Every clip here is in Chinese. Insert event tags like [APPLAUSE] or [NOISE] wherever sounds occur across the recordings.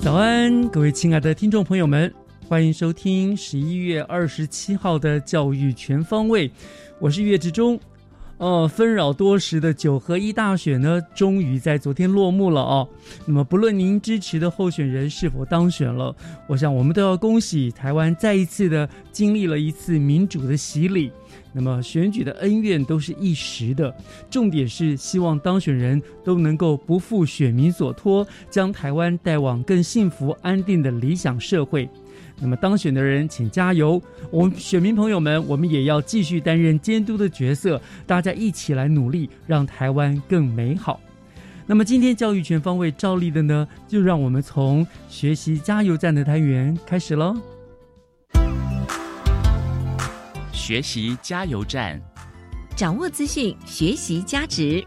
早安，各位亲爱的听众朋友们，欢迎收听十一月二十七号的教育全方位，我是岳志忠。呃，纷扰多时的九合一大选呢，终于在昨天落幕了哦。那么，不论您支持的候选人是否当选了，我想我们都要恭喜台湾再一次的经历了一次民主的洗礼。那么，选举的恩怨都是一时的，重点是希望当选人都能够不负选民所托，将台湾带往更幸福安定的理想社会。那么当选的人，请加油！我们选民朋友们，我们也要继续担任监督的角色，大家一起来努力，让台湾更美好。那么今天教育全方位照例的呢，就让我们从学习加油站的单元开始喽。学习加油站，掌握资讯，学习加值。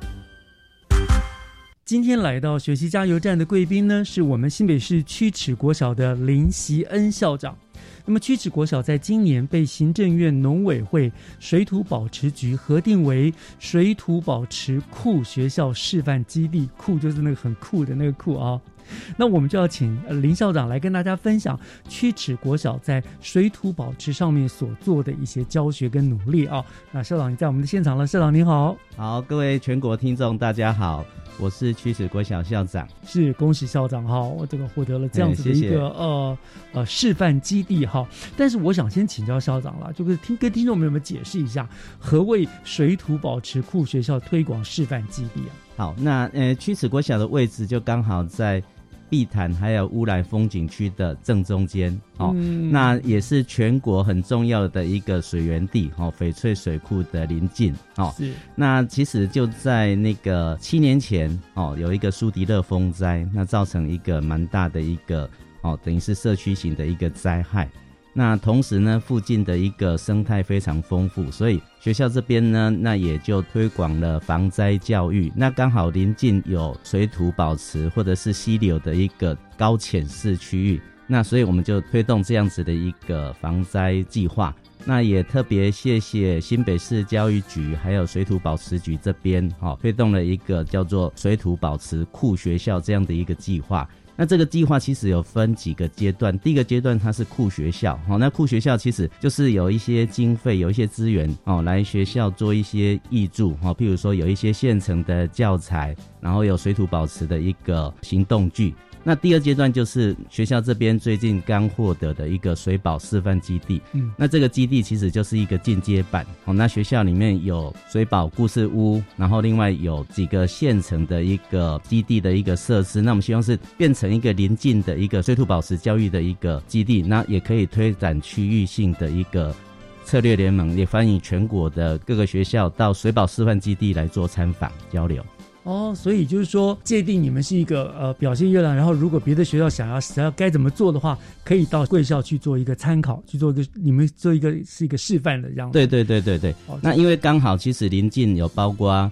今天来到学习加油站的贵宾呢，是我们新北市曲尺国小的林习恩校长。那么曲尺国小在今年被行政院农委会水土保持局核定为水土保持酷学校示范基地，酷就是那个很酷的那个酷啊。那我们就要请林校长来跟大家分享曲尺国小在水土保持上面所做的一些教学跟努力啊。那校长你在我们的现场了，校长您好，好，各位全国听众大家好，我是曲尺国小校长，是恭喜校长哈，我这个获得了这样子的一个、呃呃示范基地哈。但是我想先请教校长了，就是听跟听众朋友们解释一下何谓水土保持库学校推广示范基地啊？好，那呃曲尺国小的位置就刚好在碧潭还有乌来风景区的正中间哦。嗯那也是全国很重要的一个水源地哦，翡翠水库的临近哦。是那其实就在那个七年前哦，有一个苏迪勒风灾，那造成一个蛮大的一个哦，等于是社区型的一个灾害。那同时呢，附近的一个生态非常丰富，所以学校这边呢，那也就推广了防灾教育。那刚好临近有水土保持或者是溪流的一个高浅式区域，那所以我们就推动这样子的一个防灾计划。那也特别谢谢新北市教育局还有水土保持局这边，哈、推动了一个叫做水土保持库学校这样的一个计划。那这个计划其实有分几个阶段，第一个阶段它是酷学校，哦，那酷学校其实就是有一些经费，有一些资源，哦，来学校做一些挹注，哦，譬如说有一些现成的教材，然后有水土保持的一个行动具。那第二阶段就是学校这边最近刚获得的一个水保示范基地，嗯那这个基地其实就是一个进阶版哦。那学校里面有水保故事屋，然后另外有几个现成的一个基地的一个设施。那我们希望是变成一个临近的一个水土保持教育的一个基地，那也可以推展区域性的一个策略联盟，也欢迎全国的各个学校到水保示范基地来做参访交流。哦，所以就是说界定你们是一个呃表现优良，然后如果别的学校想要想要该怎么做的话，可以到贵校去做一个参考，去做一个你们做一个是一个示范的这样子。对对对对对。哦，那因为刚好其实临近有包括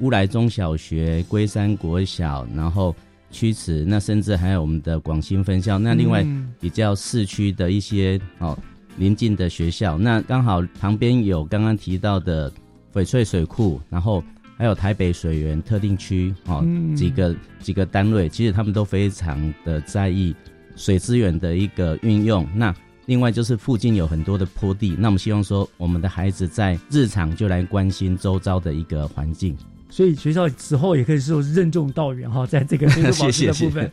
乌来中小学、龟山国小，然后曲池，那甚至还有我们的广兴分校。那另外嗯比较市区的一些哦临近的学校，那刚好旁边有刚刚提到的翡翠水库，然后还有台北水源特定区哦，嗯几个几个单位，其实他们都非常的在意水资源的一个运用。那另外就是附近有很多的坡地，那我们希望说我们的孩子在日常就来关心周遭的一个环境。所以学校此后也可以说是任重道远哈，在这个水土保持的谢谢部分。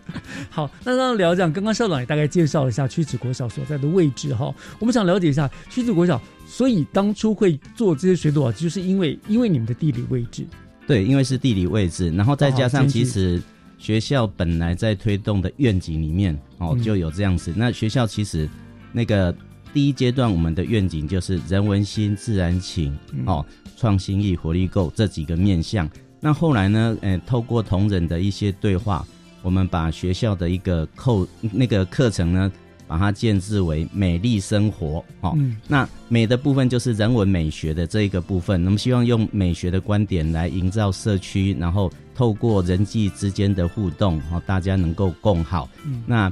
好，那刚刚聊讲，刚刚校长也大概介绍了一下屈指国小所在的位置哈。我们想了解一下屈指国小，所以当初会做这些水土保持，就是因为因为你们的地理位置。对，因为是地理位置，然后再加上其实学校本来在推动的愿景里面哦嗯就有这样子。那学校其实那个第一阶段我们的愿景就是人文心、自然情嗯哦、创新力、活力够这几个面向。那后来呢，呃，透过同仁的一些对话，我们把学校的一个扣那个课程呢，把它建制为美丽生活哦。嗯那美的部分就是人文美学的这一个部分，那么希望用美学的观点来营造社区，然后透过人际之间的互动，哦，大家能够共好。嗯那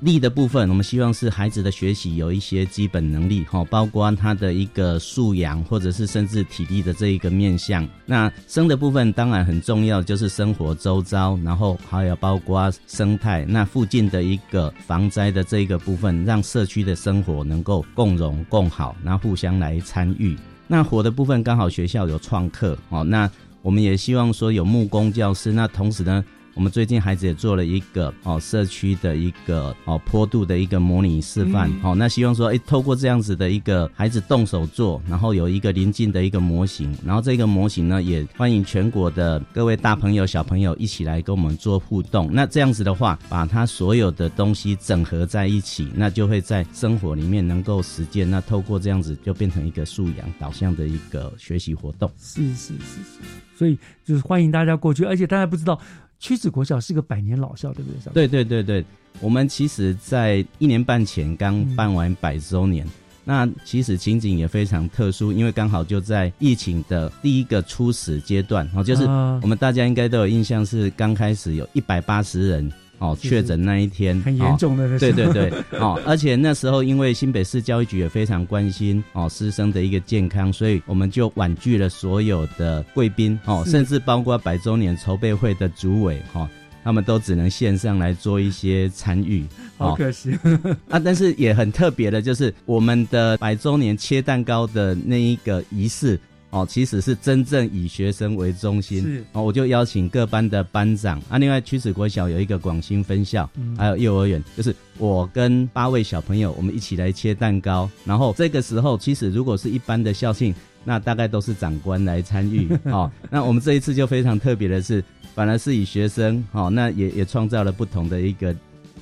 力的部分，我们希望是孩子的学习有一些基本能力，哈，包括他的一个素养，或者是甚至体力的这一个面向。那生的部分当然很重要，就是生活周遭，然后还有包括生态，那附近的一个防灾的这一个部分，让社区的生活能够共荣共好，然后互相来参与。那火的部分刚好学校有创客哦，那我们也希望说有木工教师，那同时呢。我们最近孩子也做了一个哦社区的一个哦坡度的一个模拟示范、嗯哦，那希望说哎透过这样子的一个孩子动手做，然后有一个临近的一个模型，然后这个模型呢也欢迎全国的各位大朋友小朋友一起来跟我们做互动。那这样子的话，把他所有的东西整合在一起，那就会在生活里面能够实践。那透过这样子就变成一个素养导向的一个学习活动。是是是是，所以就是欢迎大家过去，而且大家不知道屈指国小是个百年老校，对不对？对对对对，我们其实，在一年半前刚办完百周年。那其实情景也非常特殊，因为刚好就在疫情的第一个初始阶段，哦，就是啊我们大家应该都有印象，是刚开始有一百八十人哦确诊那一天，很严重的对对对，[LAUGHS] 哦，而且那时候因为新北市教育局也非常关心哦师生的一个健康，所以我们就婉拒了所有的贵宾哦，甚至包括百周年筹备会的主委哈。哦他们都只能线上来做一些参与，好可惜。[LAUGHS] 啊！但是也很特别的，就是我们的百周年切蛋糕的那一个仪式哦，其实是真正以学生为中心是哦。我就邀请各班的班长啊，另外屈子国小有一个广兴分校，嗯还有幼儿园，就是我跟八位小朋友，我们一起来切蛋糕。然后这个时候，其实如果是一般的校庆，那大概都是长官来参与 [LAUGHS] 哦。那我们这一次就非常特别的是，反而是以学生哦，那也也创造了不同的一个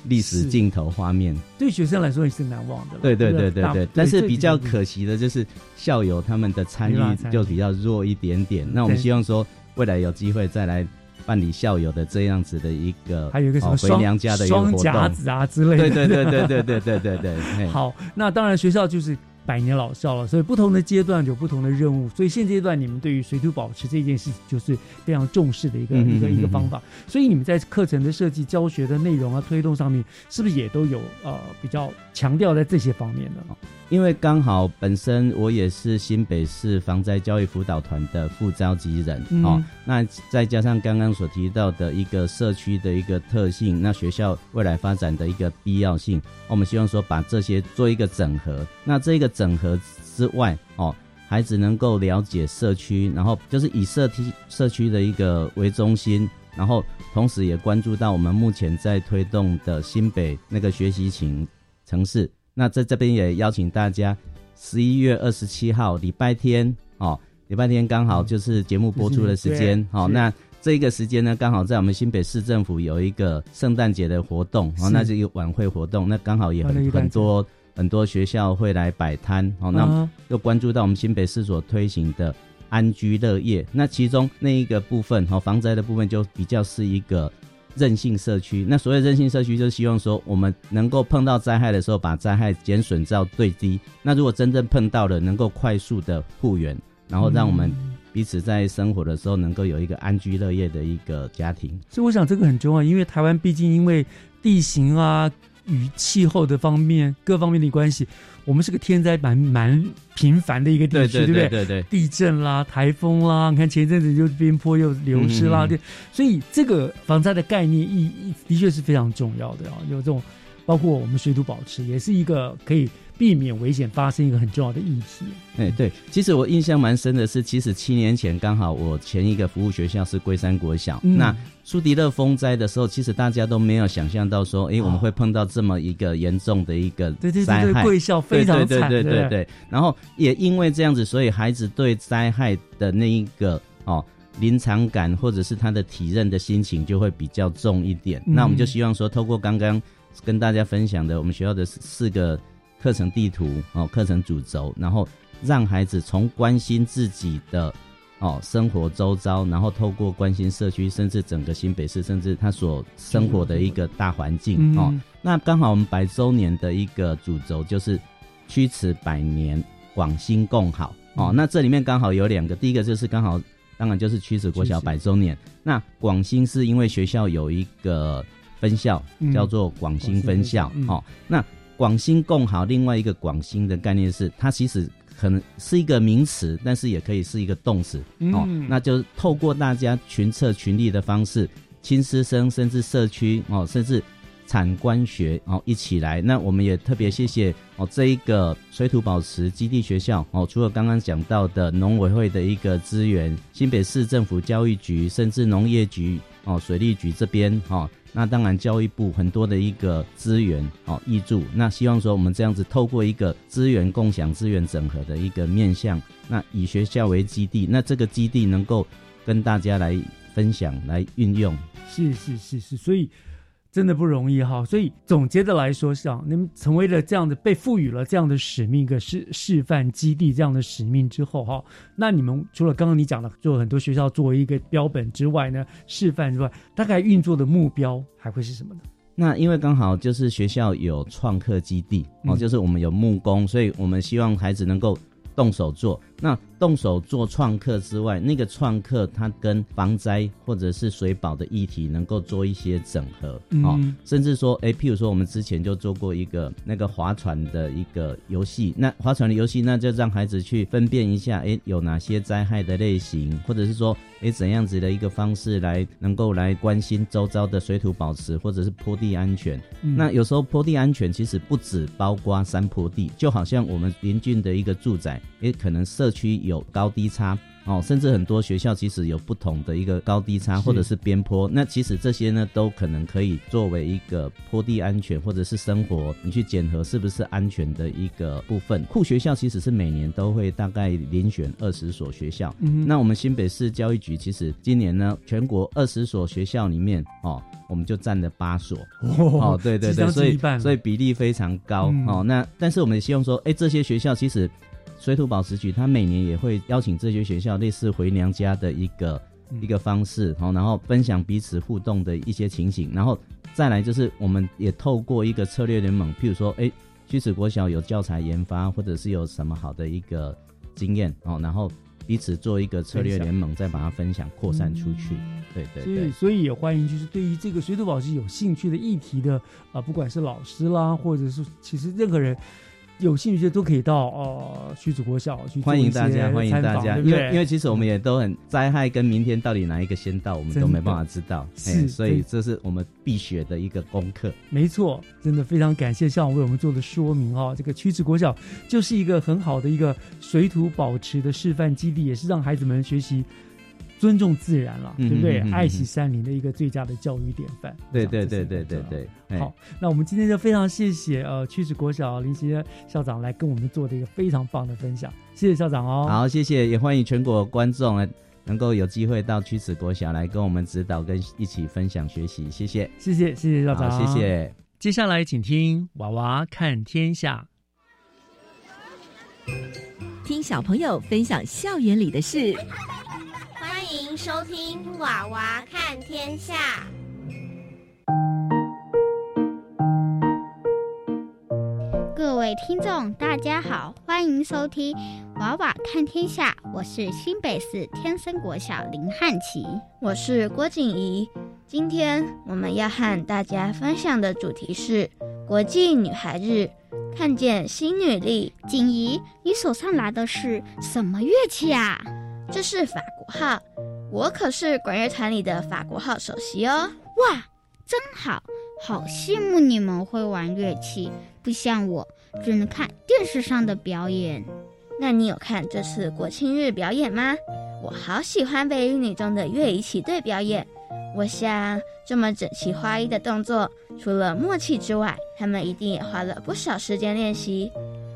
历史镜头画面。对学生来说也是难忘的。对对对对对，但是比较可惜的就是校友他们的参与就比较弱一点点。那我们希望说，未来有机会再来办理校友的这样子的一个，还有一个什么哦回娘家的一个双活动。夹子啊之类的。对对对对对对对对对。好，那当然学校就是百年老校了，所以不同的阶段有不同的任务。所以现阶段你们对于水土保持这件事，就是非常重视的一个、一个一个方法。所以你们在课程的设计、教学的内容啊、推动上面，是不是也都有呃比较强调在这些方面呢？因为刚好本身我也是新北市防灾教育辅导团的副召集人、嗯哦，那再加上刚刚所提到的一个社区的一个特性，那学校未来发展的一个必要性，我们希望说把这些做一个整合。那这个整合之外，哦，孩子能够了解社区，然后就是以社区社区的一个为中心。然后，同时也关注到我们目前在推动的新北那个学习型城市，那在这边也邀请大家，十一月二十七号礼拜天哦，礼拜天刚好就是节目播出的时间哦。嗯对是那这个时间呢，刚好在我们新北市政府有一个圣诞节的活动哦，是那是一个晚会活动，那刚好也很很多很多学校会来摆摊哦，那啊又关注到我们新北市所推行的安居乐业，那其中那一个部分哈、哦，防灾的部分就比较是一个韧性社区。那所谓韧性社区，就是希望说我们能够碰到灾害的时候，把灾害减损到最低。那如果真正碰到了，能够快速的复原，然后让我们嗯彼此在生活的时候能够有一个安居乐业的一个家庭。所以我想这个很重要，因为台湾毕竟因为地形啊、与气候的方面各方面的关系，我们是个天灾蛮蛮频繁的一个地区对区，不对？对对对，地震啦、台风啦，你看前一阵子就边坡又流失啦，嗯对，所以这个防灾的概念意意的确是非常重要的啊。有这种包括我们水土保持，也是一个可以避免危险发生一个很重要的议题。哎，对，其实我印象蛮深的是，其实七年前刚好我前一个服务学校是龟山国小，嗯那苏迪勒风灾的时候，其实大家都没有想象到说，哎，我们会碰到这么一个严重的一个灾害。贵校非常惨，对对对对对对。然后也因为这样子，所以孩子对灾害的那一个哦临场感，或者是他的体认的心情就会比较重一点。嗯那我们就希望说，透过刚刚跟大家分享的我们学校的四四个课程地图哦，课程主轴，然后让孩子从关心自己的。哦，生活周遭，然后透过关心社区，甚至整个新北市，甚至他所生活的一个大环境、嗯哦，那刚好我们百周年的一个主轴就是驱驰百年，广兴共好哦。嗯那这里面刚好有两个，第一个就是刚好，当然就是驱驰国小百周年。那广兴是因为学校有一个分校、嗯叫做广兴分校广兴分校嗯哦。那广兴共好，另外一个广兴的概念是，它其实可能是一个名词，但是也可以是一个动词哦。嗯那就是透过大家群策群力的方式，亲师生甚至社区哦，甚至产官学哦一起来。那我们也特别谢谢哦这一个水土保持基地学校哦，除了刚刚讲到的农委会的一个资源，新北市政府教育局，甚至农业局哦水利局这边哦。那当然，教育部很多的一个资源哦挹注，那希望说我们这样子透过一个资源共享、资源整合的一个面向，那以学校为基地，那这个基地能够跟大家来分享、来运用。是是是是，所以真的不容易哈。所以总结的来说，像你们成为了这样的被赋予了这样的使命，一个示示范基地这样的使命之后哈，那你们除了刚刚你讲的做很多学校作为一个标本之外呢，示范之外，大概运作的目标还会是什么呢？那因为刚好就是学校有创客基地哦，嗯就是我们有木工，所以我们希望孩子能够动手做。那动手做创客之外，那个创客它跟防灾或者是水保的议题能够做一些整合哦，嗯甚至说，诶，譬如说我们之前就做过一个那个划船的一个游戏，那划船的游戏，那就让孩子去分辨一下，诶，有哪些灾害的类型，或者是说，诶，怎样子的一个方式来能够来关心周遭的水土保持或者是坡地安全。嗯那有时候坡地安全其实不止包括山坡地，就好像我们邻近的一个住宅，也可能社区有高低差哦，甚至很多学校其实有不同的一个高低差或者是边坡，那其实这些呢都可能可以作为一个坡地安全或者是生活你去检核是不是安全的一个部分。库学校其实是每年都会大概遴选二十所学校，嗯那我们新北市教育局其实今年呢，全国二十所学校里面哦，我们就占了八所。哦，对对对，所以所以比例非常高、嗯哦。那但是我们也希望说，哎，这些学校其实水土保持局它每年也会邀请这些学校类似回娘家的一个、嗯一个方式，好，然后分享彼此互动的一些情形，然后再来就是我们也透过一个策略联盟，譬如说，哎，虚子国小有教材研发，或者是有什么好的一个经验哦，然后彼此做一个策略联盟，再把它分享扩散出去。对对对所以，。所以也欢迎，就是对于这个水土保持有兴趣的议题的，啊，不管是老师啦，或者是其实任何人有兴趣的，都可以到呃徐子国小去欢迎大家，欢迎大家，对对因为因为其实我们也都很灾害跟明天到底哪一个先到，我们都没办法知道，是哎所以这是我们必学的一个功课。没错，真的非常感谢校长为我们做的说明哈、这个曲子国小就是一个很好的一个水土保持的示范基地，也是让孩子们学习尊重自然了，嗯对不对？爱惜山林的一个最佳的教育典范。对对对对对对，哎好，那我们今天就非常谢谢呃曲子国小林杰校长来跟我们做的一个非常棒的分享，谢谢校长哦。好，谢谢，也欢迎全国观众呢能够有机会到曲子国小来跟我们指导跟一起分享学习，谢谢，谢谢谢谢校长，好，谢。谢。接下来请听《娃娃看天下听小朋友分享校园里的事。欢迎收听《娃娃看天下》。各位听众，大家好，欢迎收听《娃娃看天下》，我是新北市天生国小林汉琪。我是郭景怡。今天我们要和大家分享的主题是国际女孩日，看见新女力。锦怡，你手上拿的是什么乐器啊？这是法国号，我可是管乐团里的法国号首席哦。哇，真好，好羡慕你们会玩乐器，不像我，只能看电视上的表演。那你有看这次国庆日表演吗？我好喜欢北语女中的乐仪旗队表演。我想，这么整齐划一的动作，除了默契之外，他们一定也花了不少时间练习。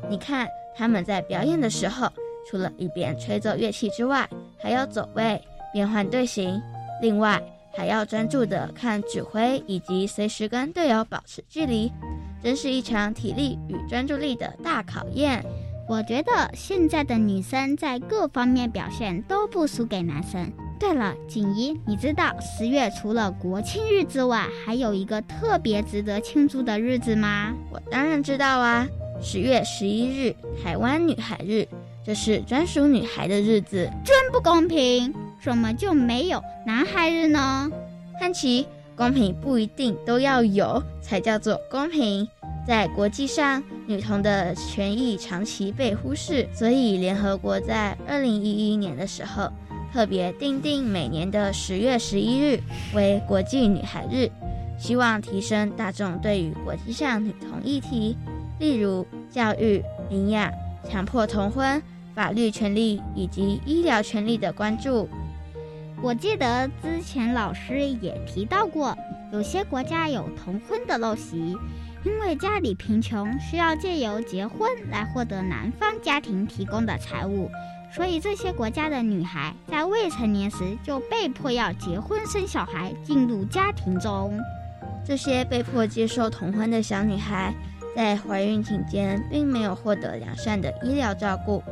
你看，他们在表演的时候，除了一边吹奏乐器之外，还要走位、变换队形，另外还要专注地看指挥，以及随时跟队友保持距离，真是一场体力与专注力的大考验。我觉得现在的女生在各方面表现都不输给男生。对了，锦怡，你知道十月除了国庆日之外，还有一个特别值得庆祝的日子吗？我当然知道啊，十月十一日，台湾女孩日，这是专属女孩的日子，真不公平！怎么就没有男孩日呢？汉奇，公平不一定都要有才叫做公平。在国际上，女童的权益长期被忽视，所以联合国在二零一一年的时候，特别定定每年的十月十一日为国际女孩日，希望提升大众对于国际上女童议题，例如教育、营养、强迫同婚、法律权利以及医疗权利的关注。我记得之前老师也提到过，有些国家有同婚的陋习。因为家里贫穷，需要借由结婚来获得男方家庭提供的财物，所以这些国家的女孩在未成年时就被迫要结婚生小孩，进入家庭中。这些被迫接受同婚的小女孩，在怀孕期间并没有获得良善的医疗照顾，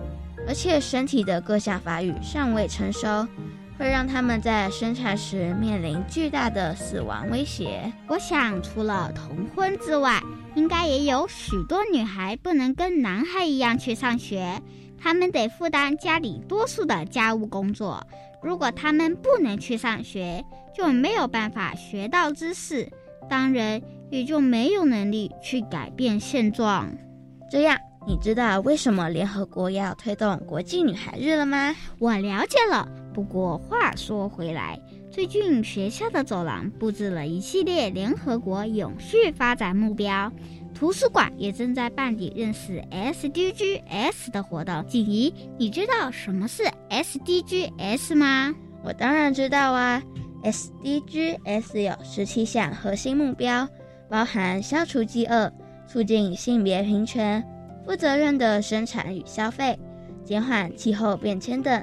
而且身体的各项发育尚未成熟。会让他们在生产时面临巨大的死亡威胁。我想，除了同婚之外，应该也有许多女孩不能跟男孩一样去上学，她们得负担家里多数的家务工作。如果她们不能去上学，就没有办法学到知识，当然也就没有能力去改变现状。这样。你知道为什么联合国要推动国际女孩日了吗？我了解了。不过话说回来，最近学校的走廊布置了一系列联合国永续发展目标，图书馆也正在办理认识 SDGs 的活动。锦怡，你知道什么是 SDGs 吗？我当然知道啊。SDGs 有十七项核心目标，包含消除饥饿、促进性别平权。负责任的生产与消费，减缓气候变迁等，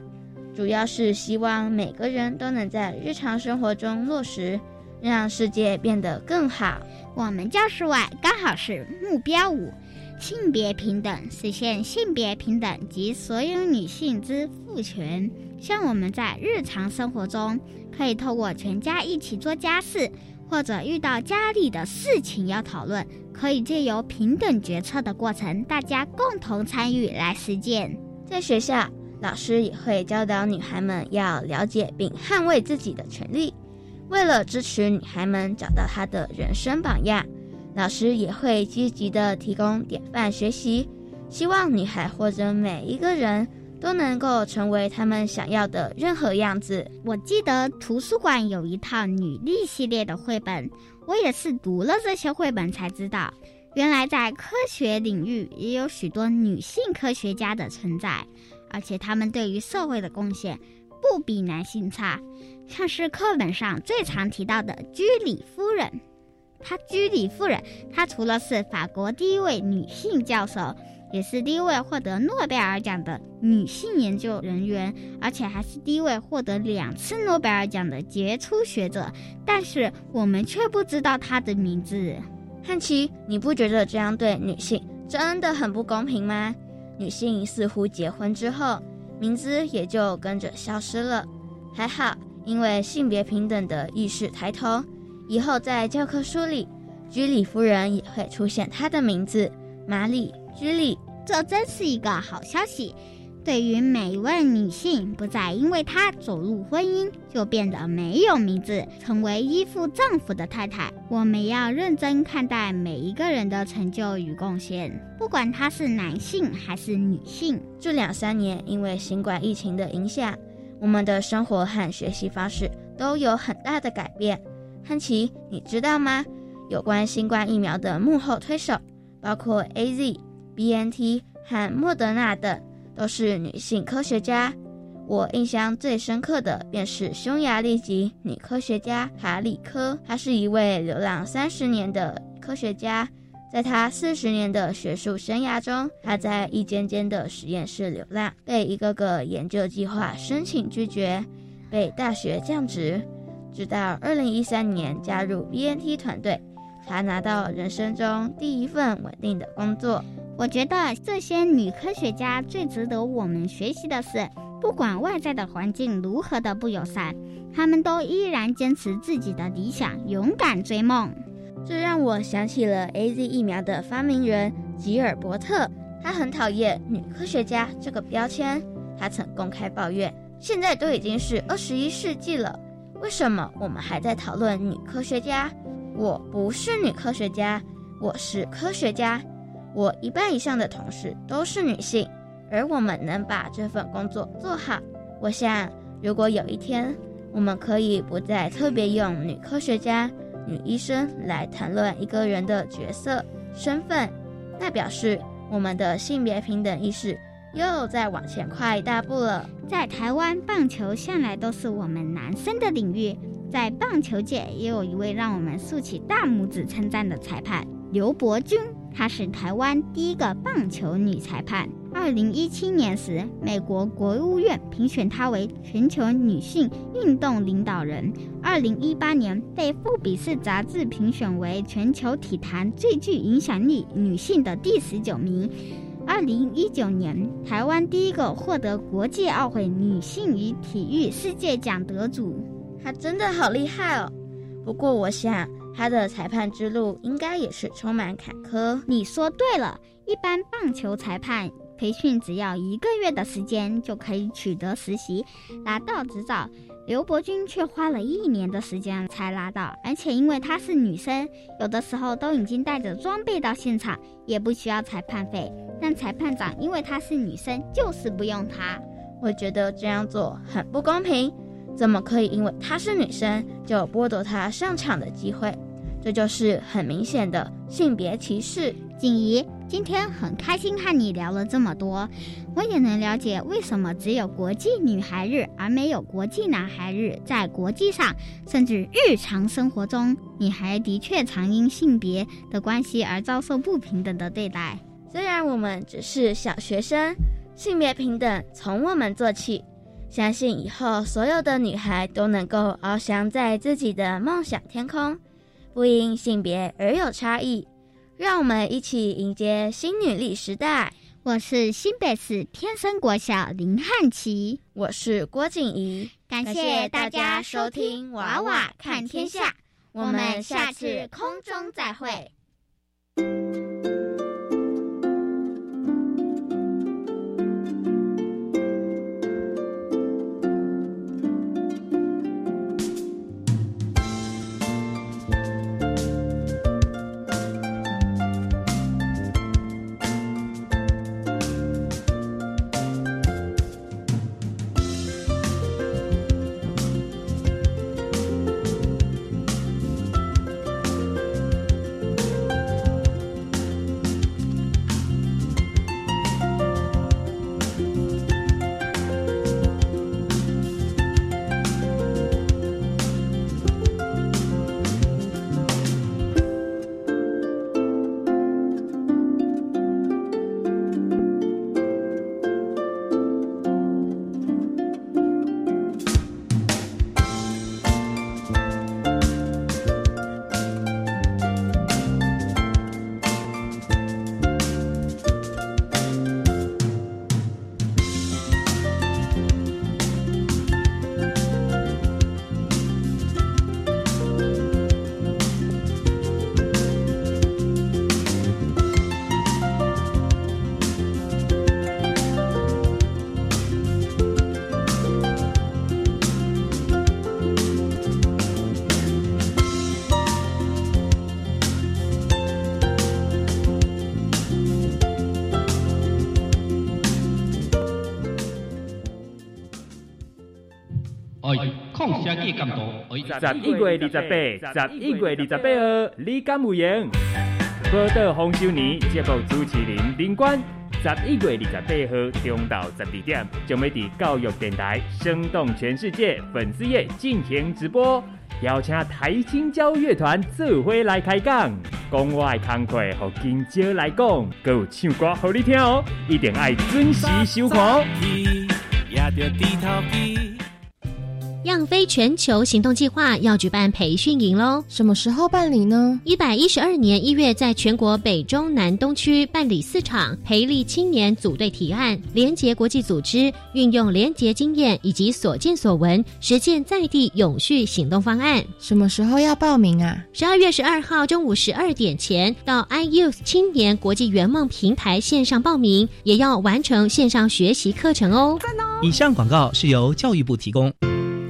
主要是希望每个人都能在日常生活中落实，让世界变得更好。我们教室外刚好是目标五，性别平等，实现性别平等及所有女性之赋权。像我们在日常生活中，可以透过全家一起做家事。或者遇到家里的事情要讨论，可以借由平等决策的过程，大家共同参与来实践。在学校，老师也会教导女孩们要了解并捍卫自己的权利。为了支持女孩们找到她的人生榜样，老师也会积极的提供典范学习，希望女孩或者每一个人。都能够成为他们想要的任何样子。我记得图书馆有一套女力系列的绘本，我也是读了这些绘本才知道，原来在科学领域也有许多女性科学家的存在，而且她们对于社会的贡献不比男性差。像是课本上最常提到的居里夫人，她居里夫人，她除了是法国第一位女性教授。也是第一位获得诺贝尔奖的女性研究人员，而且还是第一位获得两次诺贝尔奖的杰出学者。但是我们却不知道她的名字。汉奇，你不觉得这样对女性真的很不公平吗？女性似乎结婚之后，名字也就跟着消失了。还好，因为性别平等的意识抬头，以后在教科书里，居里夫人也会出现她的名字——马里居里。这真是一个好消息，对于每一位女性，不再因为她走入婚姻就变得没有名字，成为依附丈夫的太太。我们要认真看待每一个人的成就与贡献，不管他是男性还是女性。这两三年，因为新冠疫情的影响，我们的生活和学习方式都有很大的改变。汉奇，你知道吗？有关新冠疫苗的幕后推手，包括 A Z、B N T 和莫德纳等。都是女性科学家，我印象最深刻的便是匈牙利籍女科学家卡里科。她是一位流浪三十年的科学家，在她四十年的学术生涯中，她在一间间的实验室流浪，被一个个研究计划申请拒绝，被大学降职，直到二零一三年加入 BNT 团队，她拿到人生中第一份稳定的工作。我觉得这些女科学家最值得我们学习的是，不管外在的环境如何的不友善，她们都依然坚持自己的理想，勇敢追梦。这让我想起了 A Z 疫苗的发明人吉尔伯特，他很讨厌“女科学家”这个标签。他曾公开抱怨：“现在都已经是二十一世纪了，为什么我们还在讨论女科学家？我不是女科学家，我是科学家。”我一半以上的同事都是女性，而我们能把这份工作做好。我想，如果有一天我们可以不再特别用女科学家、女医生来谈论一个人的角色身份，那表示我们的性别平等意识又在往前跨一大步了。在台湾，棒球向来都是我们男生的领域，在棒球界也有一位让我们竖起大拇指称赞的裁判刘伯钧。她是台湾第一个棒球女裁判。二零一七年时，美国国务院评选她为全球女性运动领导人。二零一八年，被《富比士》杂志评选为全球体坛最具影响力女性的第十九名。二零一九年，台湾第一个获得国际奥会女性与体育世界奖得主。她真的好厉害哦！不过，我想。他的裁判之路应该也是充满坎坷。你说对了，一般棒球裁判培训只要一个月的时间就可以取得实习，拿到执照。刘伯君却花了一年的时间才拿到，而且因为她是女生，有的时候都已经带着装备到现场，也不需要裁判费。但裁判长因为她是女生，就是不用她。我觉得这样做很不公平，怎么可以因为她是女生就剥夺她上场的机会？这就是很明显的性别歧视。锦怡，今天很开心和你聊了这么多，我也能了解为什么只有国际女孩日而没有国际男孩日。在国际上，甚至日常生活中，女孩的确常因性别的关系而遭受不平等的对待。虽然我们只是小学生，性别平等从我们做起。相信以后所有的女孩都能够翱翔在自己的梦想天空。不因性别而有差异，让我们一起迎接新女力时代。我是新北市天生国小林汉琪，我是郭景怡。感谢大家收听《娃娃看天下》，我们下次空中再会。创社记监督，十一月二十八，十一月二十八号，你敢有赢？报道丰收年节目主持人林冠，十一月二十八号中到十二点，将会伫教育电台生动全世界粉丝页进行直播，邀请台青交乐团做伙来开讲，讲我的工课，和今朝来讲，各有唱歌好你听哦，一定要准时收看。样飞全球行动计划要举办培训营喽！什么时候办理呢？一百一十二年一月，在全国北中南东区办理四场培力青年组队提案，连结国际组织，运用连结经验以及所见所闻，实践在地永续行动方案。什么时候要报名啊？十二月十二号中午十二点前到 iYouth 青年国际圆梦平台线上报名，也要完成线上学习课程哦。以上广告是由教育部提供。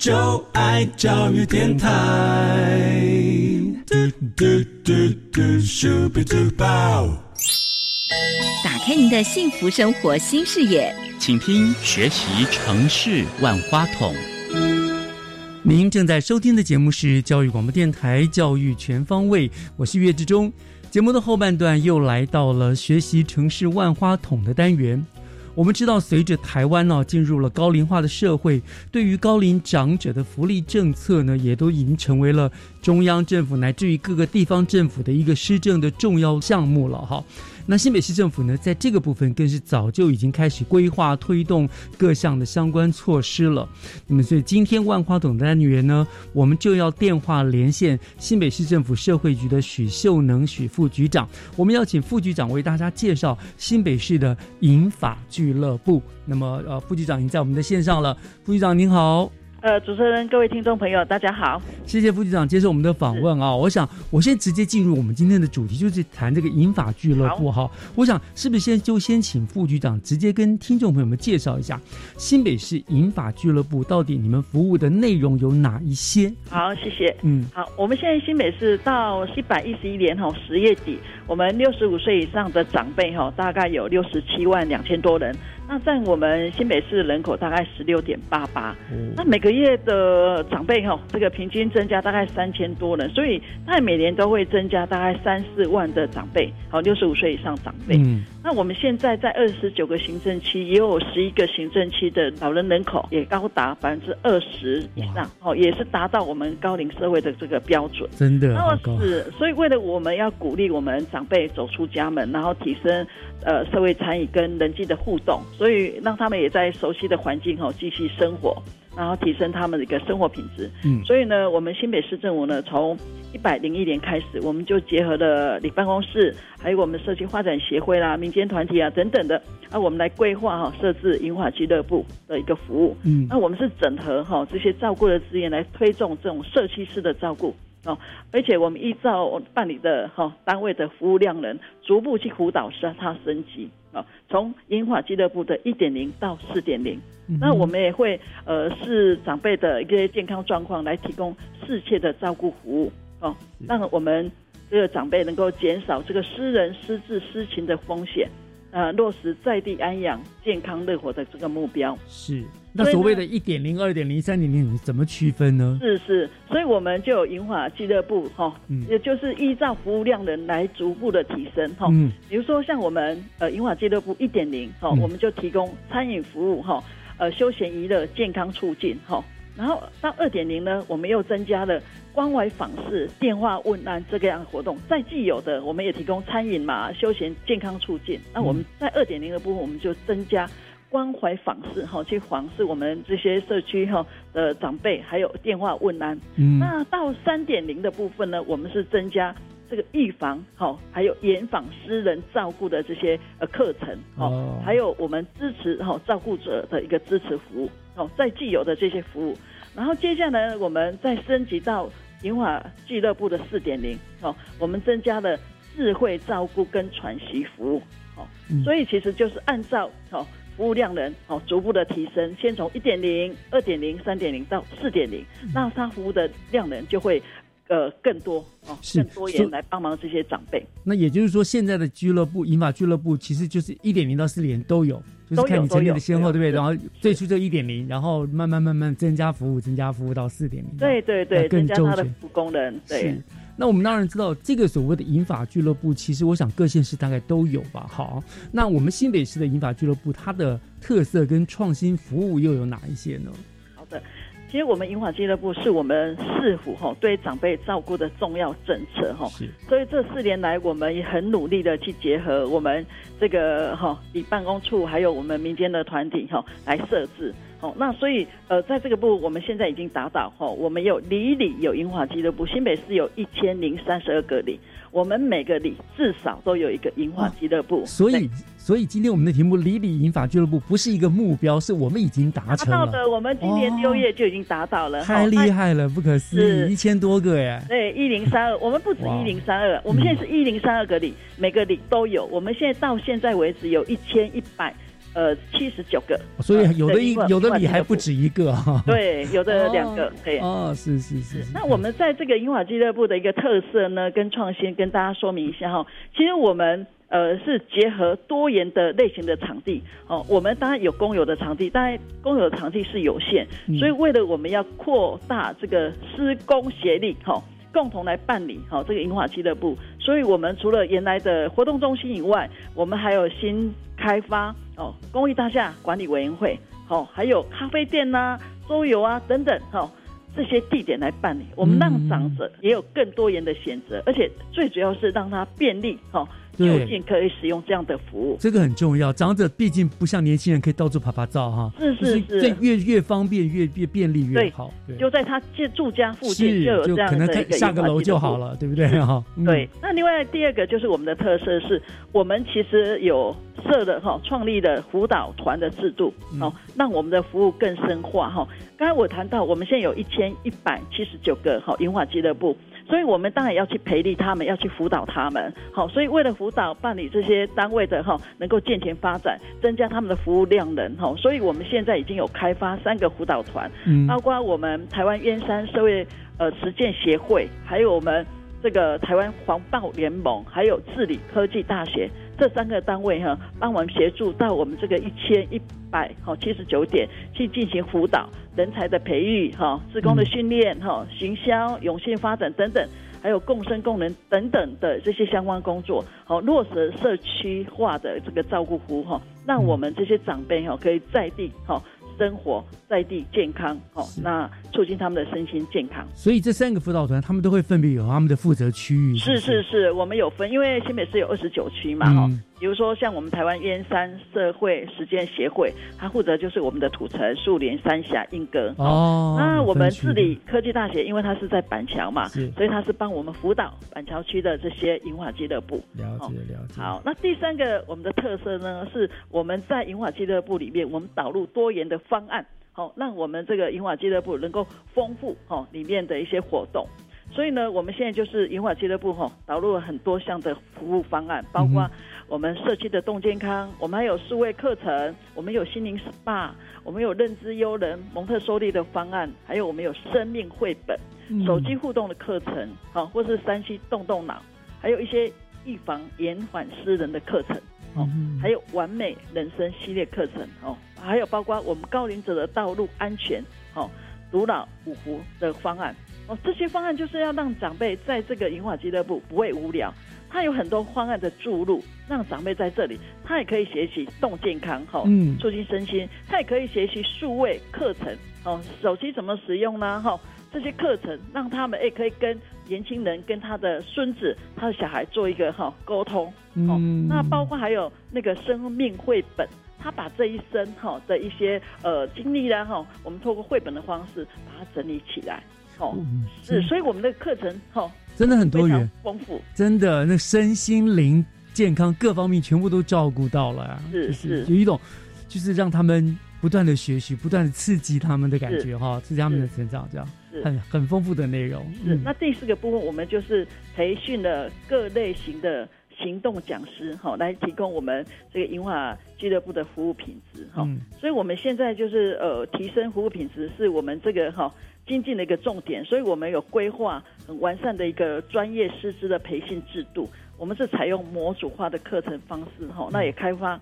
就爱教育电台。打开您的幸福生活新视野，请听学习城市万花筒。您正在收听的节目是教育广播电台《教育全方位》，我是岳志忠。节目的后半段又来到了学习城市万花筒的单元。我们知道，随着台湾呢进入了高龄化的社会，对于高龄长者的福利政策呢，也都已经成为了中央政府乃至于各个地方政府的一个施政的重要项目了哈。那新北市政府呢，在这个部分更是早就已经开始规划推动各项的相关措施了。那么，所以今天万花筒的单元呢，我们就要电话连线新北市政府社会局的许秀能许副局长，我们要请副局长为大家介绍新北市的银法俱乐部。那么，呃，副局长已经在我们的线上了，副局长您好。呃，主持人、各位听众朋友，大家好，谢谢副局长接受我们的访问啊！我想，我先直接进入我们今天的主题，就是谈这个银法俱乐部哈。我想，是不是先就先请副局长直接跟听众朋友们介绍一下新北市银法俱乐部到底你们服务的内容有哪一些？好，谢谢。嗯，好，我们现在新北市到一百一十一年哈十月底，我们六十五岁以上的长辈哈大概有六十七万两千多人。那占我们新北市人口大概十六点八八，那每个月的长辈哈，这个平均增加大概三千多人，所以大概每年都会增加大概三四万的长辈，好，六十五岁以上长辈。那我们现在在二十九个行政区，也有十一个行政区的老人人口也高达百分之二十以上，哦，也是达到我们高龄社会的这个标准。真的，那是，所以为了我们要鼓励我们长辈走出家门，然后提升呃社会参与跟人际的互动。所以让他们也在熟悉的环境哈继续生活，然后提升他们的一个生活品质。嗯，所以呢，我们新北市政府呢，从一百零一年开始，我们就结合了里办公室，还有我们社区发展协会啦、民间团体啊等等的，啊，我们来规划哈设置银华俱乐部的一个服务。嗯，那我们是整合哈这些照顾的资源来推动这种社区式的照顾。哦，而且我们依照办理的哈单位的服务量能，逐步去辅导使它升级啊，从银发俱乐部的一点零到四点零，那我们也会呃视长辈的一个健康状况来提供适切的照顾服务哦，让我们这个长辈能够减少这个失人失智失情的风险，呃，落实在地安养、健康乐活的这个目标。是。那所谓的一点零、二点零、三点零怎么区分呢？是是，所以我们就有银华俱乐部哈，也就是依照服务量人来逐步的提升哈。嗯，比如说像我们呃银华俱乐部一点零哈，我们就提供餐饮服务哈，呃休闲娱乐、健康促进哈。然后到二点零呢，我们又增加了关怀访视、电话问安这个样活动。在既有的，我们也提供餐饮嘛、休闲、健康促进。那我们在二点零的部分，我们就增加关怀访视，哈，去访视我们这些社区哈的长辈，还有电话问安。嗯。那到三点零的部分呢，我们是增加这个预防，哈，还有严访私人照顾的这些呃课程，哦，还有我们支持哈照顾者的一个支持服务。哦，在既有的这些服务，然后接下来我们再升级到银华俱乐部的四点零，哦，我们增加了智慧照顾跟喘息服务，哦，所以其实就是按照哦服务量能哦逐步的提升，先从一点零、二点零、三点零到四点零，那他服务的量能就会呃更多哦，更多人来帮忙这些长辈。那也就是说，现在的俱乐部银发俱乐部其实就是一点零到四点都有。就是看你成立的先后，对不对？然后最初就一点零，然后慢慢慢慢增加服务，增加服务到四点零。对对对，增加它的服务功能。对。那我们当然知道，这个所谓的银法俱乐部，其实我想各县市大概都有吧。好，那我们新北市的银法俱乐部，它的特色跟创新服务又有哪一些呢？好的。其实我们银华俱乐部是我们市府哈对长辈照顾的重要政策哈，所以这四年来我们也很努力的去结合我们这个哈以办公处还有我们民间的团体哈来设置哦，那所以呃在这个部我们现在已经达到哈，我们有里里有银华俱乐部，新北市有一千零三十二个里。我们每个里至少都有一个银发俱乐部，所以所以今天我们的题目“里里银发俱乐部”不是一个目标，是我们已经达成了。的，我们今年六月就已经达到了，太厉害了，不可思议，一千多个耶！对，一零三二，我们不止一零三二，我们现在是一零三二个里，每个里都有。我们现在到现在为止有一千一百。呃，七十九个，所以有的一有的你还不止一个哈。[LAUGHS] 对，有的两个，对。哦，是是是。那我们在这个英华俱乐部的一个特色呢，跟创新，跟大家说明一下哈。其实我们呃是结合多元的类型的场地哦。我们当然有公有的场地，当然公有的场地是有限，所以为了我们要扩大这个施工协力哈。共同来办理好这个银华俱乐部，所以我们除了原来的活动中心以外，我们还有新开发哦公益大厦管理委员会，好还有咖啡店呐、桌游啊等等，好这些地点来办理，我们让长者也有更多元的选择，而且最主要是让它便利，哈。就近可以使用这样的服务，这个很重要。长者毕竟不像年轻人可以到处拍拍照哈，是是是，越越方便越越便利越好。就在他住住家附近就有这样的一个下个楼就好了，对不对哈？对。那另外第二个就是我们的特色是，我们其实有设的哈，创立的辅导团的制度，哦，让我们的服务更深化哈。刚才我谈到，我们现在有一千一百七十九个哈银华俱乐部。所以，我们当然要去培力他们，要去辅导他们。好，所以为了辅导办理这些单位的哈，能够健全发展，增加他们的服务量能哈，所以我们现在已经有开发三个辅导团，嗯，包括我们台湾燕山社会呃实践协会，还有我们这个台湾黄豹联盟，还有治理科技大学这三个单位哈，帮我们协助到我们这个一千一百好七十九点去进行辅导。人才的培育，哈，职工的训练，哈，行销、永续发展等等，还有共生共能等等的这些相关工作，好，落实社区化的这个照顾服务，哈，让我们这些长辈，哈，可以在地，哈。生活在地健康哈，那促进他们的身心健康。所以这三个辅导团，他们都会分别有他们的负责区域。是是是，我们有分，因为新北市有二十九区嘛，哈。比如说像我们台湾燕山社会实践协会，它负责就是我们的土城、树林、三峡、莺歌。哦。那我们治理科技大学，因为它是在板桥嘛，所以它是帮我们辅导板桥区的这些银华俱乐部。了解了解。好，那第三个我们的特色呢，是我们在银华俱乐部里面，我们导入多元的。方案好，让我们这个银华俱乐部能够丰富哦里面的一些活动，所以呢，我们现在就是银华俱乐部哈导入了很多项的服务方案，包括我们社区的动健康，我们还有数位课程，我们有心灵 SPA，我们有认知优人蒙特梭利的方案，还有我们有生命绘本、手机互动的课程，好，或是山西动动脑，还有一些预防延缓失能的课程。哦，还有完美人生系列课程哦，还有包括我们高龄者的道路安全哦，独老五福的方案哦，这些方案就是要让长辈在这个银华俱乐部不会无聊。它有很多方案的注入，让长辈在这里，他也可以学习动健康哈，嗯，促进身心，他也可以学习数位课程哦，手机怎么使用呢？哈，这些课程让他们也可以跟年轻人、跟他的孙子、他的小孩做一个哈沟通。嗯，那包括还有那个生命绘本，他把这一生哈的一些呃经历啦哈，我们透过绘本的方式把它整理起来。哦，是，所以我们的课程哈。真的很多元，丰富，真的那身心灵健康各方面全部都照顾到了啊！是是，有一种就是让他们不断的学习，不断的刺激他们的感觉哈，刺激他们的成长，这样很很丰富的内容。是那第四个部分，我们就是培训了各类型的行动讲师哈，来提供我们这个银华俱乐部的服务品质哈。所以我们现在就是呃提升服务品质，是我们这个哈。精进的一个重点，所以我们有规划很完善的一个专业师资的培训制度。我们是采用模组化的课程方式，哈，那也开发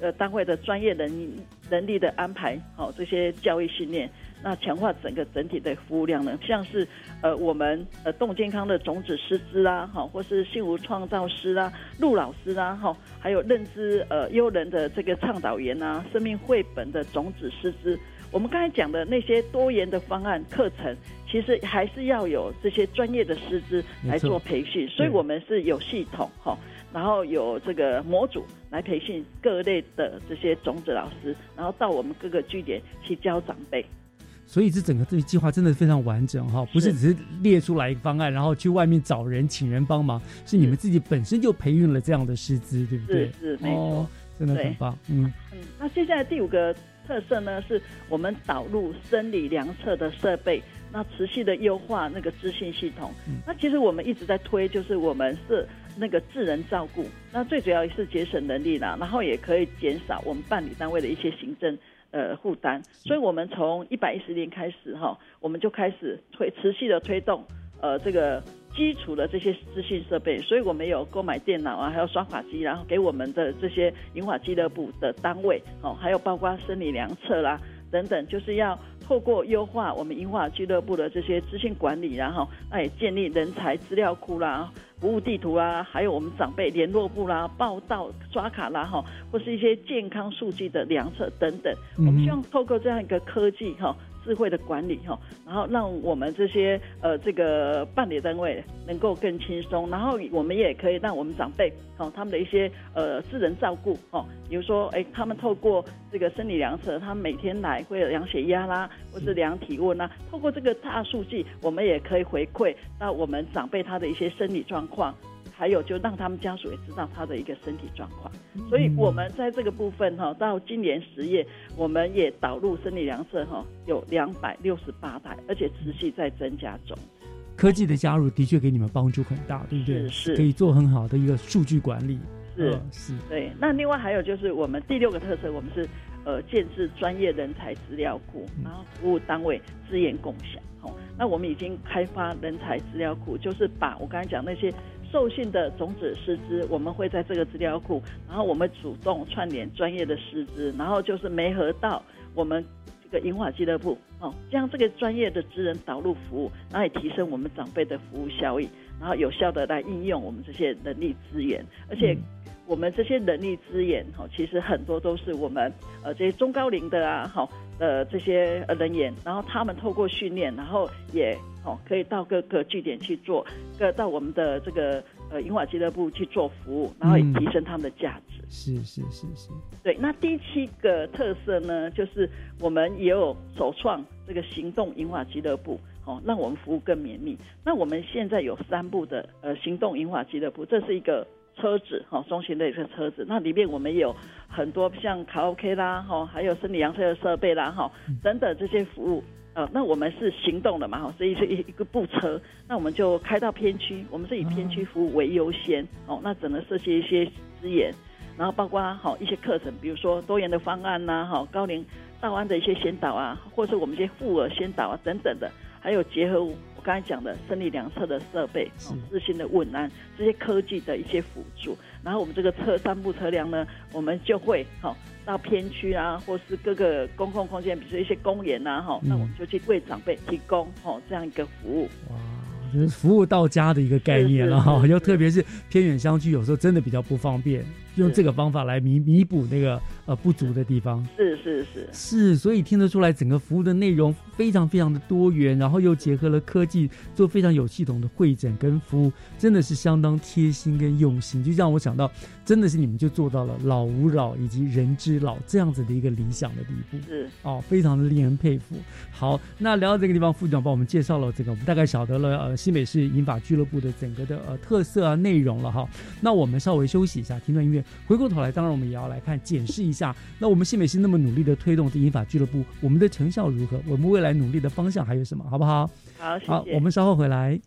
呃单位的专业能能力的安排，好这些教育训练，那强化整个整体的服务量呢，像是呃我们呃动健康的种子师资啦，哈，或是幸福创造师啦、陆老师啦，哈，还有认知呃优人的这个倡导员啊，生命绘本的种子师资。我们刚才讲的那些多元的方案课程，其实还是要有这些专业的师资来做培训，所以我们是有系统哈，然后有这个模组来培训各类的这些种子老师，然后到我们各个据点去教长辈。所以这整个这个计划真的非常完整哈，不是只是列出来一个方案，然后去外面找人请人帮忙，是你们自己本身就培育了这样的师资，对不对？是是没错，真的很棒。嗯嗯，那接下来第五个。特色呢，是我们导入生理量测的设备，那持续的优化那个资讯系统。那其实我们一直在推，就是我们是那个智能照顾，那最主要是节省能力啦，然后也可以减少我们办理单位的一些行政呃负担。所以我们从一百一十年开始哈，我们就开始推持续的推动呃这个。基础的这些资讯设备，所以我们有购买电脑啊，还有刷卡机，然后给我们的这些银发俱乐部的单位哦，还有包括生理量测啦等等，就是要透过优化我们银发俱乐部的这些资讯管理，然后哎建立人才资料库啦、服务地图啦，还有我们长辈联络部啦、报道刷卡啦哈，或是一些健康数据的量测等等。我们希望透过这样一个科技哈。智慧的管理哈，然后让我们这些呃这个办理单位能够更轻松，然后我们也可以让我们长辈哦他们的一些呃私人照顾哦，比如说哎他们透过这个生理量测，他们每天来会有量血压啦，或是量体温啦，透过这个大数据，我们也可以回馈到我们长辈他的一些生理状况。还有，就让他们家属也知道他的一个身体状况，所以我们在这个部分哈，到今年十月，我们也导入生理量测哈，有两百六十八台，而且持续在增加中。科技的加入的确给你们帮助很大，对不对？是，可以做很好的一个数据管理。是是，对。那另外还有就是我们第六个特色，我们是呃建制专业人才资料库，然后服务单位资源共享。哦，那我们已经开发人才资料库，就是把我刚才讲那些。受训的种子师资，我们会在这个资料库，然后我们主动串联专业的师资，然后就是媒合到我们这个银华俱乐部，哦，将这个专业的职人导入服务，然后也提升我们长辈的服务效益，然后有效的来应用我们这些人力资源，而且我们这些人力资源，哈，其实很多都是我们呃这些中高龄的啊，好呃这些呃人员，然后他们透过训练，然后也。哦，可以到各个据点去做，各到我们的这个呃银华俱乐部去做服务，然后也提升他们的价值。是是是是。对，那第七个特色呢，就是我们也有首创这个行动银华俱乐部，哦，让我们服务更绵密。那我们现在有三部的呃行动银华俱乐部，这是一个车子哈，中型的一个车子，那里面我们有很多像卡拉 OK 啦，哈，还有生理量测的设备啦，哈，等等这些服务。呃，那我们是行动的嘛，哈，所以是一一个步车，那我们就开到片区，我们是以片区服务为优先，哦，那只能设计一些资源，然后包括好一些课程，比如说多元的方案呐，哈，高龄道安的一些先导啊，或者是我们一些妇儿先导啊等等的，还有结合我刚才讲的生理量测的设备、哦、自信的问安这些科技的一些辅助，然后我们这个车三部车辆呢，我们就会好、到偏区啊，或是各个公共空间，比如说一些公园呐，哈、那我们就去为长辈提供哦这样一个服务。就是服务到家的一个概念了哈，又特别是偏远乡区，有时候真的比较不方便，用这个方法来弥弥补那个呃不足的地方。是是是，是，所以听得出来，整个服务的内容非常非常的多元，然后又结合了科技，做非常有系统的会诊跟服务，真的是相当贴心跟用心，就让我想到，真的是你们就做到了老吾老以及人之老这样子的一个理想的地步。是哦，非常的令人佩服。好，那聊到这个地方，副局长帮我们介绍了这个，我们大概晓得了呃新北市银法俱乐部的整个的呃特色啊内容了哈。那我们稍微休息一下，听段音乐，回过头来，当然我们也要来看检视一下，那我们新北市那么努力的推动这英法俱乐部，我们的成效如何？我们未来努力的方向还有什么？好不好？好，谢谢。好，我们稍后回来。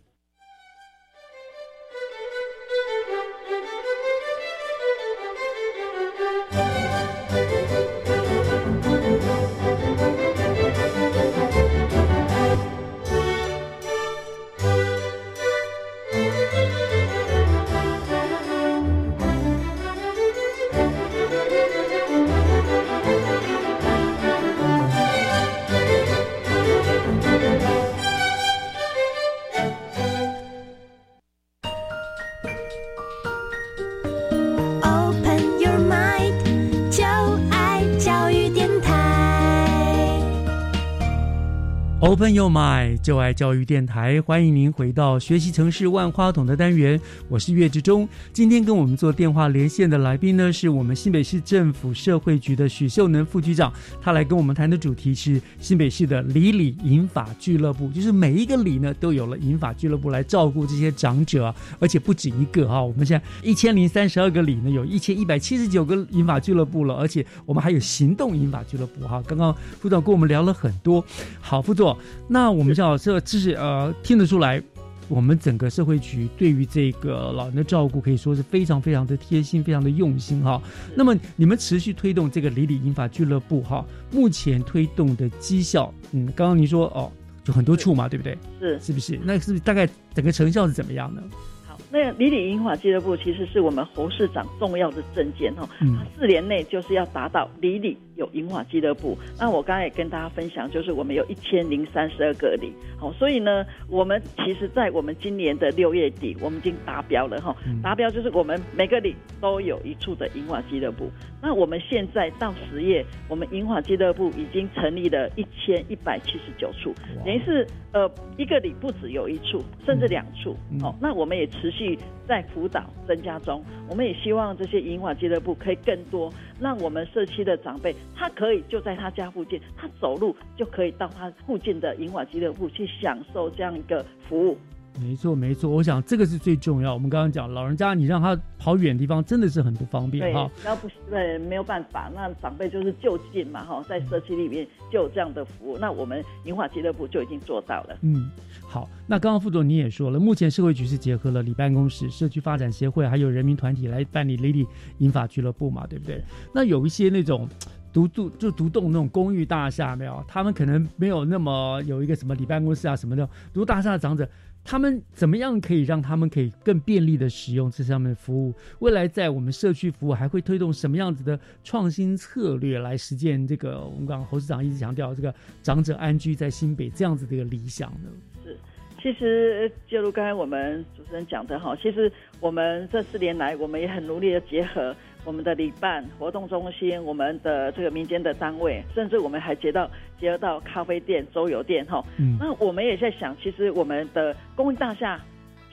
Open Your Mind，就爱教育电台，欢迎您回到学习城市万花筒的单元，我是岳志忠。今天跟我们做电话连线的来宾呢，是我们新北市政府社会局的许秀能副局长，他来跟我们谈的主题是新北市的里里银发俱乐部，就是每一个里呢都有了银发俱乐部来照顾这些长者，而且不止一个哈、我们现在一千零三十二个里呢，有一千一百七十九个银发俱乐部了，而且我们还有行动银发俱乐部哈。刚刚副总跟我们聊了很多，好，副总，那我们叫这这是呃听得出来。我们整个社会局对于这个老人的照顾可以说是非常非常的贴心，非常的用心哈。那么你们持续推动这个里里英法俱乐部哈，目前推动的绩效，嗯，刚刚您说哦，就很多处嘛，对不对？是是不是？那是不是大概整个成效是怎么样呢？好，那个里里银发俱乐部其实是我们侯市长重要的证件哈，嗯他四年内就是要达到里里有银华俱乐部。那我刚才也跟大家分享，就是我们有一千零三十二个里，好，所以呢，我们其实，在我们今年的六月底，我们已经达标了哈，嗯达标就是我们每个里都有一处的银华俱乐部。那我们现在到十月，我们银华俱乐部已经成立了一千一百七十九处，等于是呃一个里不止有一处，甚至两处。嗯好、那我们也持续在辅导增加中，我们也希望这些银发俱乐部可以更多，让我们社区的长辈，他可以就在他家附近，他走路就可以到他附近的银发俱乐部去享受这样一个服务。没错，没错，我想这个是最重要。我们刚刚讲，老人家你让他跑远地方，真的是很不方便哈。，然后不对，没有办法，那长辈就是就近嘛哈，在社区里面就有这样的服务，那我们银发俱乐部就已经做到了。嗯，好。那刚刚副总你也说了，目前社会局是结合了里办公室、社区发展协会还有人民团体来办理 Lady 银发俱乐部嘛，对不对？那有一些那种。独栋就独栋那种公寓大厦没有，他们可能没有那么有一个什么里办公室啊什么的，独栋大厦的长者，他们怎么样可以让他们可以更便利的使用这上面的服务？未来在我们社区服务还会推动什么样子的创新策略来实践这个我们刚刚侯市长一直强调这个长者安居在新北这样子的一个理想呢？是，其实就如刚才我们主持人讲的哈，其实我们这四年来，我们也很努力的结合我们的旅办活动中心、我们的这个民间的单位，甚至我们还结到结合到咖啡店、周游店哈。嗯那我们也在想，其实我们的公益大厦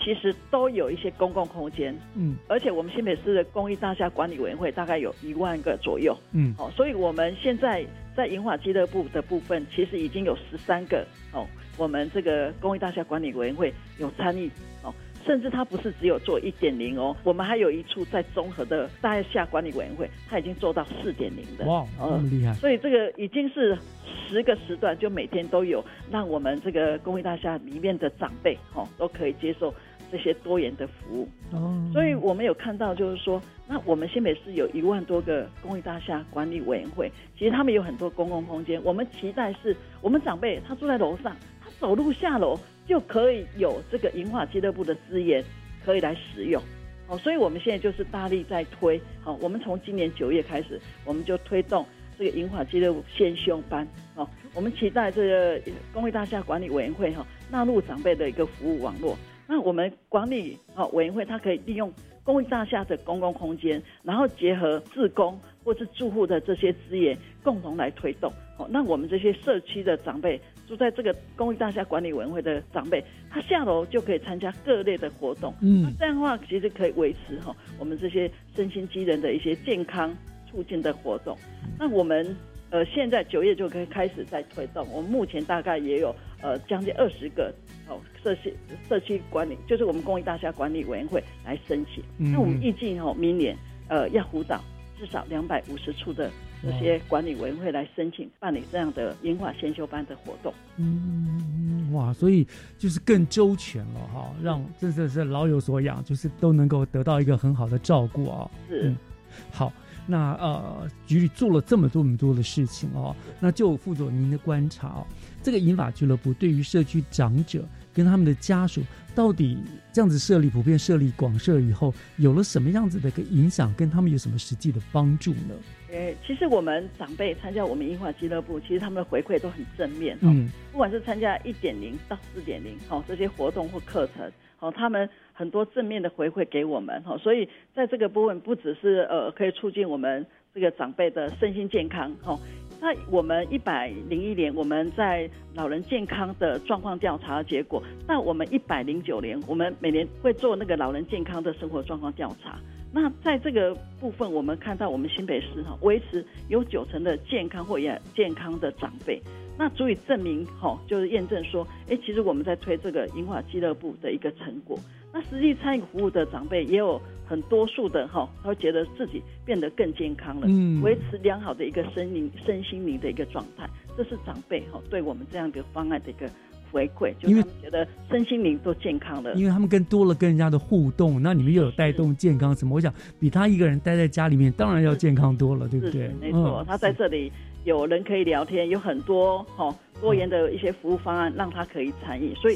其实都有一些公共空间，嗯而且我们新北市的公益大厦管理委员会大概有一万个左右。嗯哦，所以我们现在在银华俱乐部的部分，其实已经有十三个哦，我们这个公益大厦管理委员会有参与哦，甚至它不是只有做一点零哦，我们还有一处在综合的大厦管理委员会，它已经做到四点零的。哇，这么厉害！所以这个已经是十个时段，就每天都有让我们这个公益大厦里面的长辈哦都可以接受这些多元的服务。哦，所以我们有看到，就是说，那我们新北市有一万多个公益大厦管理委员会，其实他们有很多公共空间。我们期待是我们长辈他住在楼上，他走路下楼就可以有这个银发俱乐部的资源可以来使用。哦，所以我们现在就是大力在推。好，我们从今年九月开始，我们就推动这个银发俱乐部先修班。哦，我们期待这个公益大厦管理委员会哈纳入长辈的一个服务网络。那我们管理哦委员会，它可以利用公益大厦的公共空间，然后结合自工或是住户的这些资源，共同来推动。哦，那我们这些社区的长辈。住在这个公益大厦管理委员会的长辈，他下楼就可以参加各类的活动。嗯，那这样的话其实可以维持哈我们这些身心机能的一些健康促进的活动。那我们呃现在九月就可以开始在推动，我们目前大概也有呃将近二十个哦社区社区管理，就是我们公益大厦管理委员会来申请。那我们预计哈明年呃要辅导至少两百五十处的。这些管理委员会来申请办理这样的银发先修班的活动。嗯，哇，所以就是更周全了哈，让这这是老有所养，就是都能够得到一个很好的照顾啊。是，好，那呃，局里做了这么多、这么多的事情哦，那就副总您的观察哦，这个银发俱乐部对于社区长者。跟他们的家属到底这样子设立普遍设立广设以后，有了什么样子的一个影响？跟他们有什么实际的帮助呢？诶，其实我们长辈参加我们英华俱乐部，其实他们的回馈都很正面。嗯，不管是参加一点零到四点零，好这些活动或课程，好他们很多正面的回馈给我们。好，所以在这个部分，不只是呃可以促进我们这个长辈的身心健康，哈。那我们一百零一年，我们在老人健康的状况调查结果，那我们一百零九年，我们每年会做那个老人健康的生活状况调查。那在这个部分，我们看到我们新北市哈维持有九成的健康或也健康的长辈，那足以证明哈，就是验证说，哎，其实我们在推这个银华俱乐部的一个成果。那实际参与服务的长辈也有很多数的哈，他会觉得自己变得更健康了，嗯，维持良好的一个身灵身心灵的一个状态，这是长辈哈对我们这样一个方案的一个回馈，因为觉得身心灵都健康了，因为他们跟多了跟人家的互动，那你们又有带动健康什么？我想比他一个人待在家里面，当然要健康多了，对不对？没错，他在这里。有人可以聊天，有很多哦多元的一些服务方案让他可以参与，所以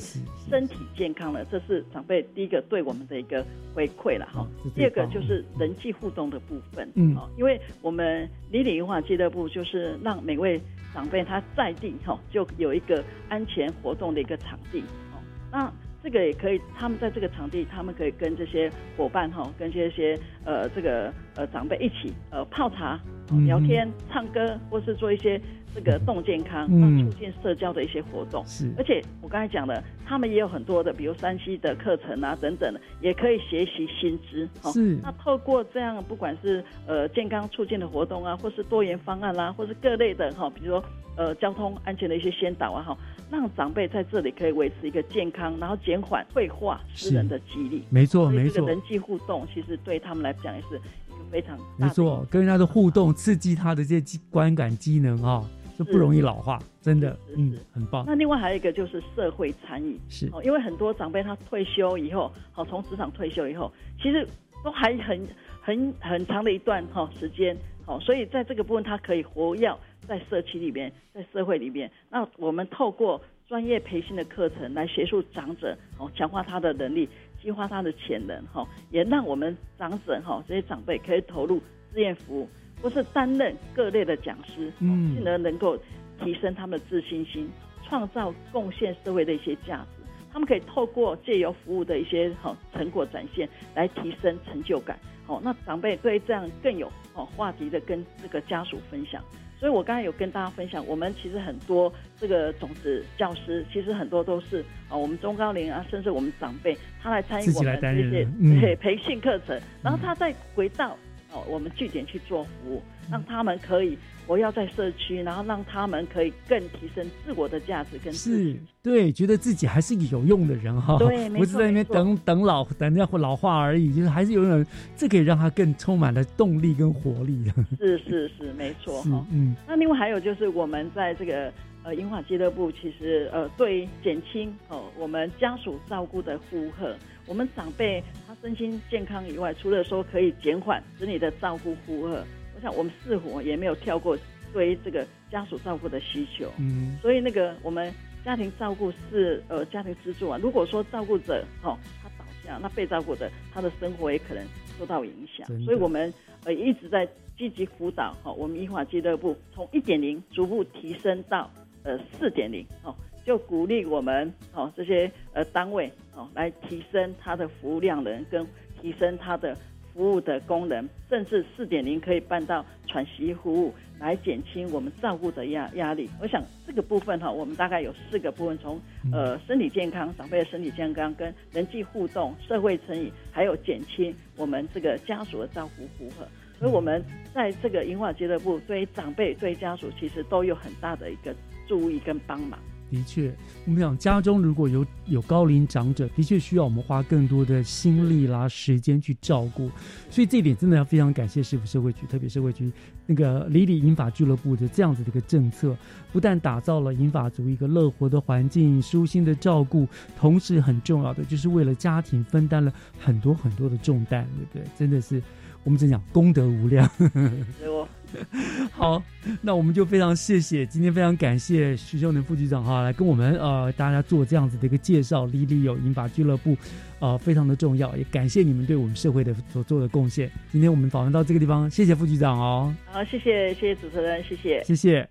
身体健康了，这是长辈第一个对我们的一个回馈了哈。第二个就是人际互动的部分，嗯，因为我们李李文化俱乐部就是让每位长辈他在地哈就有一个安全活动的一个场地，哦，那。这个也可以，他们在这个场地，他们可以跟这些伙伴哈，跟这些呃这个呃长辈一起呃泡茶、聊天、唱歌，或是做一些这个动健康、嗯促进社交的一些活动。是，而且我刚才讲的，他们也有很多的，比如山西的课程啊等等的，也可以学习新知。是。那透过这样，不管是呃健康促进的活动啊，或是多元方案啦，或是各类的哈，比如说呃交通安全的一些先导啊哈。让长辈在这里可以维持一个健康，然后减缓退化失能的几率。没错，没错。人际互动其实对他们来讲也是一个非常没错，跟人家的互动刺激他的这些观感机能啊，就不容易老化，真的，嗯，很棒。那另外还有一个就是社会参与，是，因为很多长辈他退休以后，好从职场退休以后，其实都还很很很长的一段哈时间，好，所以在这个部分他可以活跃。在社区里面，在社会里面，那我们透过专业培训的课程来协助长者，哦，强化他的能力，激发他的潜能，哈，也让我们长者哈这些长辈可以投入志愿服务，或是担任各类的讲师，嗯，进而能够提升他们的自信心，创造贡献社会的一些价值。他们可以透过借由服务的一些好成果展现，来提升成就感。好，那长辈对这样更有哦话题的跟这个家属分享。所以，我刚才有跟大家分享，我们其实很多这个种子教师，其实很多都是啊，我们中高龄啊，甚至我们长辈，他来参与我们这些对培训课程，然后他再回到哦我们据点去做服务，让他们可以。我要在社区，然后让他们可以更提升自我的价值跟是，对，觉得自己还是一个有用的人哈，对，不是在那边等等老等人家老化而已，就是还是有人，这可以让他更充满了动力跟活力的。是是是，没错 [LAUGHS] 哈。嗯，那另外还有就是我们在这个呃银华俱乐部，其实呃对减轻哦我们家属照顾的负荷，我们长辈他身心健康以外，除了说可以减缓子女的照顾负荷。我想我们似乎也没有跳过对于这个家属照顾的需求，嗯，所以那个我们家庭照顾是呃家庭支柱啊。如果说照顾者哦他倒下，那被照顾者他的生活也可能受到影响。所以我们呃一直在积极辅导哈，我们医法俱乐部从一点零逐步提升到呃四点零哦，就鼓励我们哦这些呃单位哦来提升它的服务量能跟提升它的。服务的功能，甚至四点零可以办到喘息服务，来减轻我们照顾的压压力。我想这个部分哈，我们大概有四个部分，从呃身体健康、长辈的身体健康、跟人际互动、社会成瘾，还有减轻我们这个家属的照顾负荷。所以我们在这个银发俱乐部，对长辈、对家属，其实都有很大的一个注意跟帮忙。的确，我们讲家中如果有有高龄长者，的确需要我们花更多的心力啦、时间去照顾，所以这一点真的要非常感谢市府社会局，特别社会局那个李李银发俱乐部的这样子的一个政策，不但打造了银发族一个乐活的环境、舒心的照顾，同时很重要的就是为了家庭分担了很多很多的重担，对不对？真的是我们怎讲功德无量。[LAUGHS] [LAUGHS] 好，那我们就非常谢谢今天非常感谢徐秀能副局长哈，来跟我们呃大家做这样子的一个介绍。丽丽有银发俱乐部，呃非常的重要，也感谢你们对我们社会的所做的贡献。今天我们访问到这个地方，谢谢副局长哦。好，谢谢谢谢主持人，谢谢谢谢。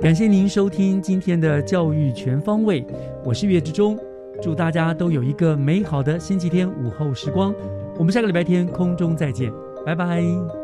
感谢您收听今天的教育全方位，我是岳志忠。祝大家都有一个美好的星期天午后时光，我们下个礼拜天空中再见，拜拜。